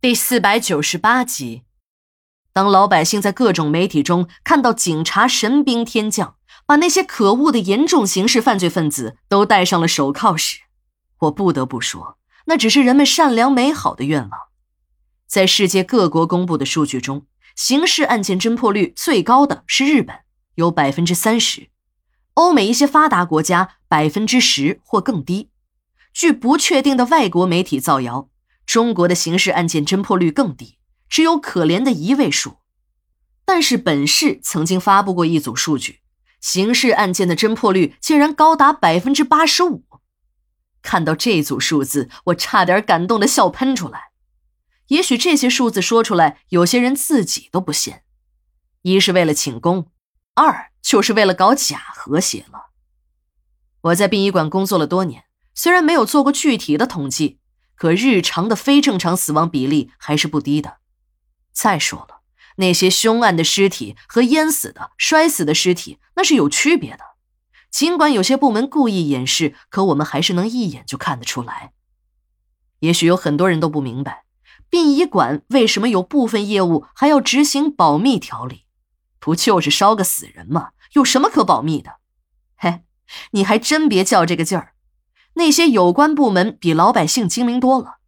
第四百九十八集，当老百姓在各种媒体中看到警察神兵天降，把那些可恶的严重刑事犯罪分子都戴上了手铐时，我不得不说，那只是人们善良美好的愿望。在世界各国公布的数据中，刑事案件侦破率最高的是日本，有百分之三十；欧美一些发达国家百分之十或更低。据不确定的外国媒体造谣。中国的刑事案件侦破率更低，只有可怜的一位数。但是本市曾经发布过一组数据，刑事案件的侦破率竟然高达百分之八十五。看到这组数字，我差点感动的笑喷出来。也许这些数字说出来，有些人自己都不信。一是为了请功，二就是为了搞假和谐了。我在殡仪馆工作了多年，虽然没有做过具体的统计。可日常的非正常死亡比例还是不低的。再说了，那些凶案的尸体和淹死的、摔死的尸体那是有区别的。尽管有些部门故意掩饰，可我们还是能一眼就看得出来。也许有很多人都不明白，殡仪馆为什么有部分业务还要执行保密条例？不就是烧个死人吗？有什么可保密的？嘿，你还真别较这个劲儿。那些有关部门比老百姓精明多了，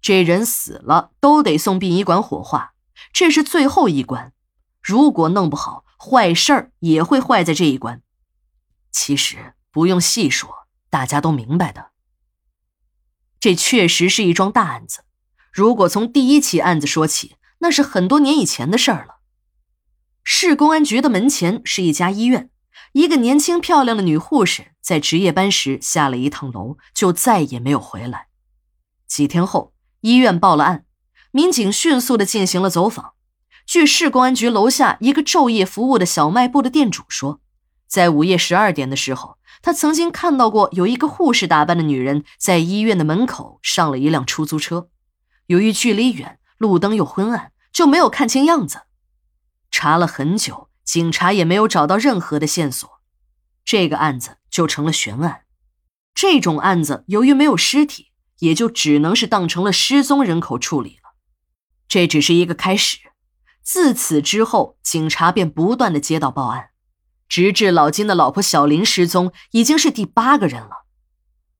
这人死了都得送殡仪馆火化，这是最后一关。如果弄不好，坏事儿也会坏在这一关。其实不用细说，大家都明白的。这确实是一桩大案子。如果从第一起案子说起，那是很多年以前的事儿了。市公安局的门前是一家医院。一个年轻漂亮的女护士在值夜班时下了一趟楼，就再也没有回来。几天后，医院报了案，民警迅速的进行了走访。据市公安局楼下一个昼夜服务的小卖部的店主说，在午夜十二点的时候，他曾经看到过有一个护士打扮的女人在医院的门口上了一辆出租车。由于距离远，路灯又昏暗，就没有看清样子。查了很久。警察也没有找到任何的线索，这个案子就成了悬案。这种案子由于没有尸体，也就只能是当成了失踪人口处理了。这只是一个开始，自此之后，警察便不断的接到报案，直至老金的老婆小林失踪，已经是第八个人了。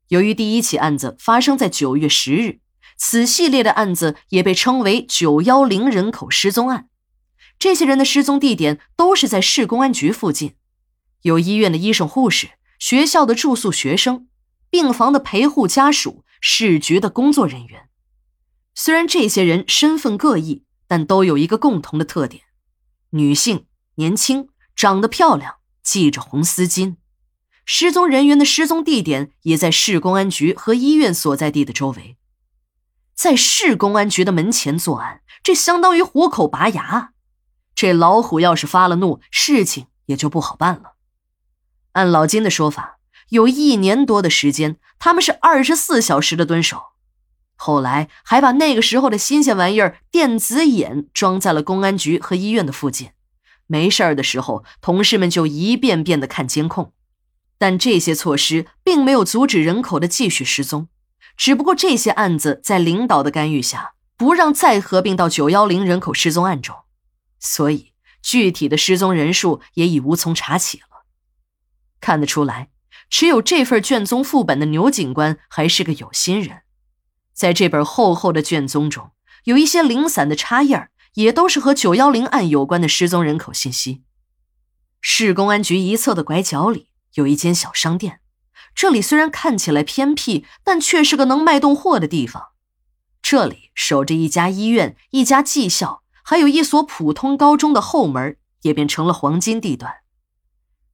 由于第一起案子发生在九月十日，此系列的案子也被称为“九幺零人口失踪案”。这些人的失踪地点都是在市公安局附近，有医院的医生、护士，学校的住宿学生，病房的陪护家属，市局的工作人员。虽然这些人身份各异，但都有一个共同的特点：女性，年轻，长得漂亮，系着红丝巾。失踪人员的失踪地点也在市公安局和医院所在地的周围。在市公安局的门前作案，这相当于虎口拔牙。这老虎要是发了怒，事情也就不好办了。按老金的说法，有一年多的时间，他们是二十四小时的蹲守。后来还把那个时候的新鲜玩意儿电子眼装在了公安局和医院的附近。没事儿的时候，同事们就一遍遍的看监控。但这些措施并没有阻止人口的继续失踪，只不过这些案子在领导的干预下，不让再合并到九幺零人口失踪案中。所以，具体的失踪人数也已无从查起了。看得出来，持有这份卷宗副本的牛警官还是个有心人。在这本厚厚的卷宗中，有一些零散的插页也都是和九幺零案有关的失踪人口信息。市公安局一侧的拐角里有一间小商店，这里虽然看起来偏僻，但却是个能卖动货的地方。这里守着一家医院，一家技校。还有一所普通高中的后门也变成了黄金地段。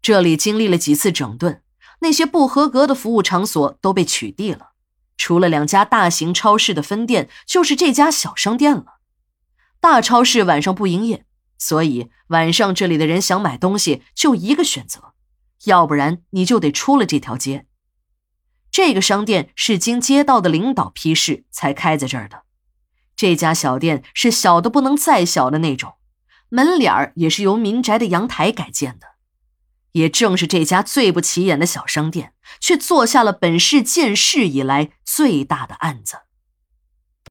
这里经历了几次整顿，那些不合格的服务场所都被取缔了。除了两家大型超市的分店，就是这家小商店了。大超市晚上不营业，所以晚上这里的人想买东西就一个选择，要不然你就得出了这条街。这个商店是经街道的领导批示才开在这儿的。这家小店是小的不能再小的那种，门脸儿也是由民宅的阳台改建的。也正是这家最不起眼的小商店，却做下了本市建市以来最大的案子。